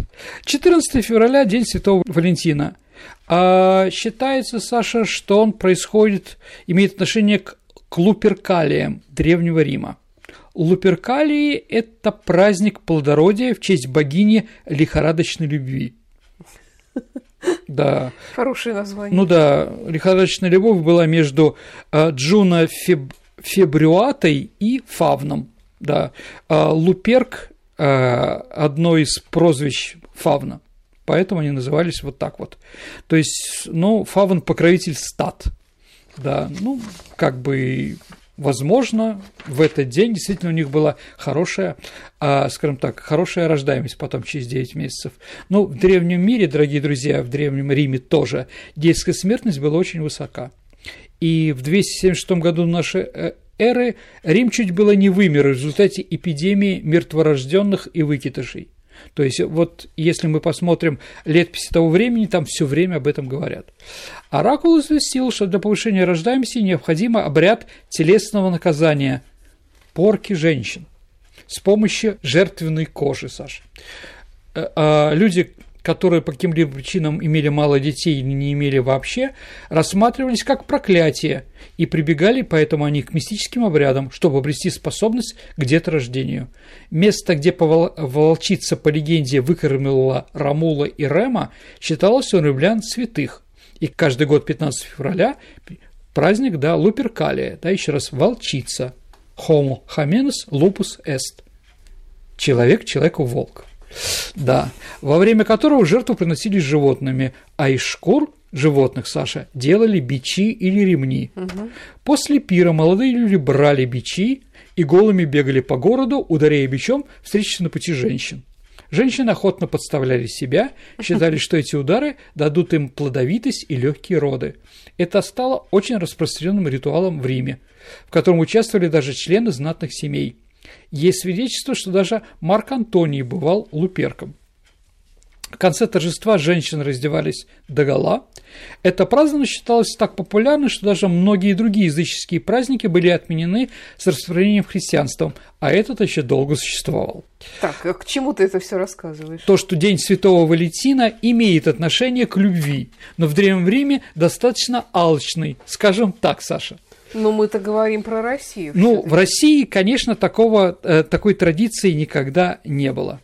14 февраля – День Святого Валентина – а считается, Саша, что он происходит, имеет отношение к, к Луперкалиям Древнего Рима. Луперкалии – это праздник плодородия в честь богини лихорадочной любви. Да. Хорошее название. Ну да, лихорадочная любовь была между э, Джуна Феб... Фебрюатой и Фавном. Да. А Луперк э, одно из прозвищ Фавна поэтому они назывались вот так вот. То есть, ну, Фавн покровитель стат, да, ну, как бы возможно, в этот день действительно у них была хорошая, а, скажем так, хорошая рождаемость потом через 9 месяцев. Ну, в древнем мире, дорогие друзья, в древнем Риме тоже детская смертность была очень высока. И в 276 году нашей э, эры Рим чуть было не вымер в результате эпидемии мертворожденных и выкидышей. То есть вот если мы посмотрим летописи того времени, там все время об этом говорят. Оракул известил, что для повышения рождаемости необходим обряд телесного наказания – порки женщин с помощью жертвенной кожи, Саша. Э, люди, которые по каким-либо причинам имели мало детей или не имели вообще, рассматривались как проклятие и прибегали поэтому они к мистическим обрядам, чтобы обрести способность к деторождению. Место, где волчица по легенде выкормила Рамула и Рема, считалось у римлян святых. И каждый год 15 февраля праздник, да, Луперкалия, да, еще раз, волчица, Homo hominis lupus est, человек человеку волк. Да, во время которого жертву приносили животными, а из шкур животных, Саша, делали бичи или ремни. Угу. После пира молодые люди брали бичи и голыми бегали по городу, ударяя бичом встречи на пути женщин. Женщины охотно подставляли себя, считали, что эти удары дадут им плодовитость и легкие роды. Это стало очень распространенным ритуалом в Риме, в котором участвовали даже члены знатных семей – есть свидетельство, что даже Марк Антоний бывал луперком. В конце торжества женщины раздевались догола. Это празднование считалось так популярным, что даже многие другие языческие праздники были отменены с распространением христианства, а этот еще долго существовал. Так, а к чему ты это все рассказываешь? То, что День Святого Валентина имеет отношение к любви, но в Древнем Риме достаточно алчный, скажем так, Саша. Но мы-то говорим про Россию. Ну, в России, конечно, такого, э, такой традиции никогда не было.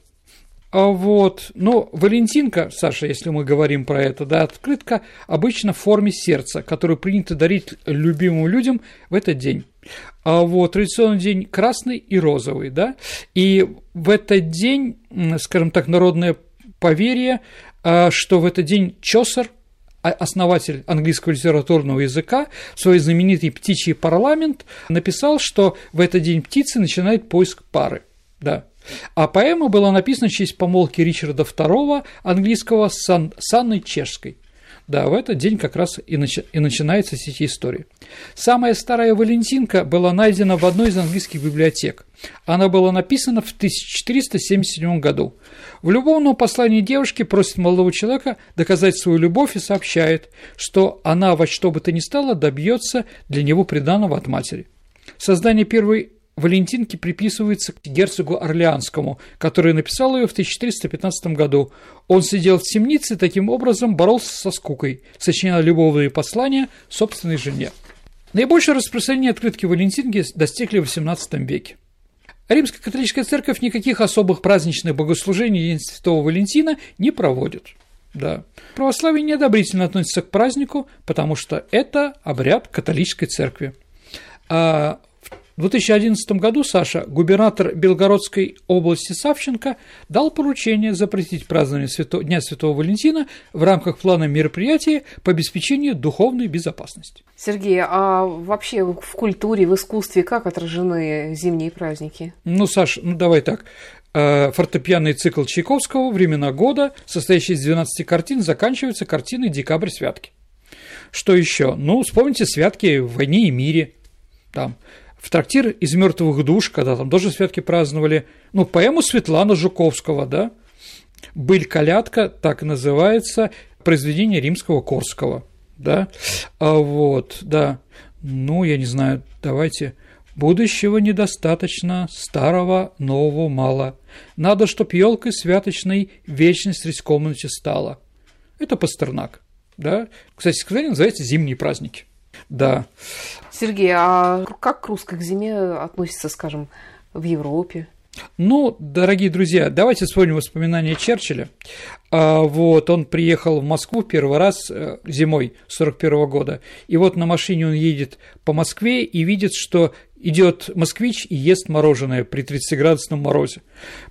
А вот, ну, Валентинка, Саша, если мы говорим про это, да, открытка обычно в форме сердца, которую принято дарить любимым людям в этот день. А вот традиционный день красный и розовый, да, и в этот день, скажем так, народное поверье, а, что в этот день Чосер, основатель английского литературного языка, свой знаменитый «Птичий парламент» написал, что в этот день птицы начинают поиск пары, да, а поэма была написана в честь помолвки Ричарда II, английского с, Сан, с Анной Чешской. Да, в этот день как раз и, начи- и начинается эти истории. Самая старая Валентинка была найдена в одной из английских библиотек. Она была написана в 1477 году. В любовном послании девушки просит молодого человека доказать свою любовь и сообщает, что она во что бы то ни стало добьется для него приданного от матери. Создание первой Валентинки приписывается к герцогу Орлеанскому, который написал ее в 1415 году. Он сидел в темнице и таким образом боролся со скукой, сочинял любовные послания собственной жене. Наибольшее распространение открытки Валентинки достигли в XVIII веке. Римская католическая церковь никаких особых праздничных богослужений День Святого Валентина не проводит. Да. Православие неодобрительно относится к празднику, потому что это обряд католической церкви. А в 2011 году Саша, губернатор Белгородской области Савченко, дал поручение запретить празднование Свято... Дня Святого Валентина в рамках плана мероприятия по обеспечению духовной безопасности. Сергей, а вообще в культуре, в искусстве как отражены зимние праздники? Ну, Саш, ну давай так. Э, фортепианный цикл Чайковского «Времена года», состоящий из 12 картин, заканчивается картиной «Декабрь святки». Что еще? Ну, вспомните святки в «Войне и мире». Там в трактир из мертвых душ, когда там тоже святки праздновали, ну, поэму Светлана Жуковского, да, «Быль колядка», так называется, произведение римского Корского, да, а вот, да, ну, я не знаю, давайте, будущего недостаточно, старого нового мало, надо, чтоб елкой святочной вечность средь комнате стала. Это Пастернак, да, кстати сказать, называется «Зимние праздники». Да. Сергей, а как к русской зиме относится, скажем, в Европе? Ну, дорогие друзья, давайте вспомним воспоминания Черчилля. А, вот, он приехал в Москву первый раз э, зимой 41 года, и вот на машине он едет по Москве и видит, что идет москвич и ест мороженое при 30-градусном морозе.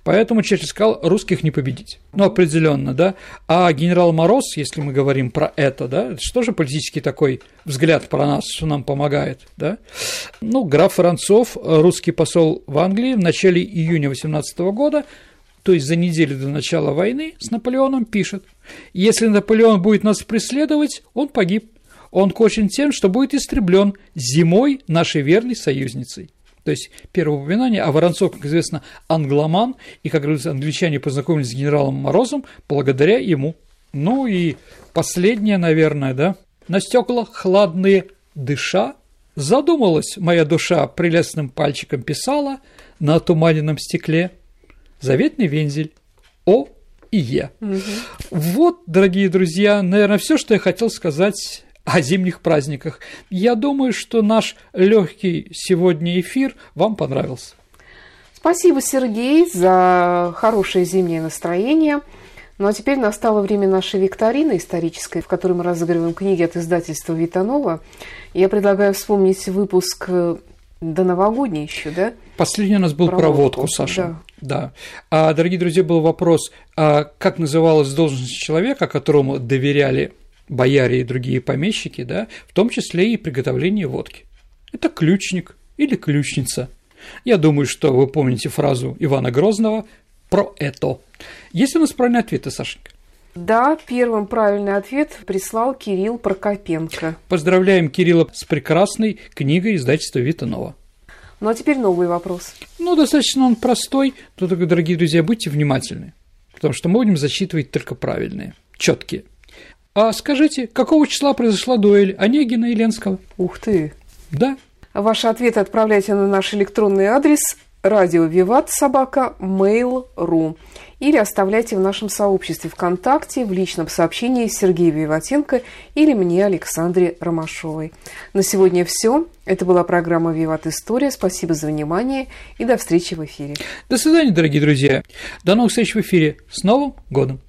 Поэтому Черчилль сказал, русских не победить. Ну, определенно, да. А генерал Мороз, если мы говорим про это, да, это же политический такой взгляд про нас, что нам помогает, да. Ну, граф Францов, русский посол в Англии в начале июня 18 года то есть за неделю до начала войны, с Наполеоном пишет, если Наполеон будет нас преследовать, он погиб он кончен тем, что будет истреблен зимой нашей верной союзницей. То есть первое упоминание, а Воронцов, как известно, англоман, и, как говорится, англичане познакомились с генералом Морозом благодаря ему. Ну и последнее, наверное, да. На стекла хладные дыша, задумалась моя душа, прелестным пальчиком писала на туманенном стекле заветный вензель О и Е. Угу. Вот, дорогие друзья, наверное, все, что я хотел сказать о зимних праздниках. Я думаю, что наш легкий сегодня эфир вам понравился. Спасибо, Сергей, за хорошее зимнее настроение. Ну а теперь настало время нашей викторины исторической, в которой мы разыгрываем книги от издательства Витанова. Я предлагаю вспомнить выпуск э, до новогодний еще, да? Последний у нас был про, про водку, водку, Саша. Да. да. А, дорогие друзья, был вопрос, а как называлась должность человека, которому доверяли бояре и другие помещики, да, в том числе и приготовление водки. Это ключник или ключница. Я думаю, что вы помните фразу Ивана Грозного про это. Есть у нас правильные ответы, Сашенька? Да, первым правильный ответ прислал Кирилл Прокопенко. Поздравляем Кирилла с прекрасной книгой издательства Витанова. Ну а теперь новый вопрос. Ну, достаточно он простой, но только, дорогие друзья, будьте внимательны. потому что мы будем зачитывать только правильные, четкие. А скажите, какого числа произошла дуэль Онегина и Ленского? Ух ты! Да. Ваши ответы отправляйте на наш электронный адрес радио Виват собака mail.ru или оставляйте в нашем сообществе ВКонтакте в личном сообщении Сергею Виватенко или мне, Александре Ромашовой. На сегодня все. Это была программа «Виват История». Спасибо за внимание и до встречи в эфире. До свидания, дорогие друзья. До новых встреч в эфире. С Новым годом!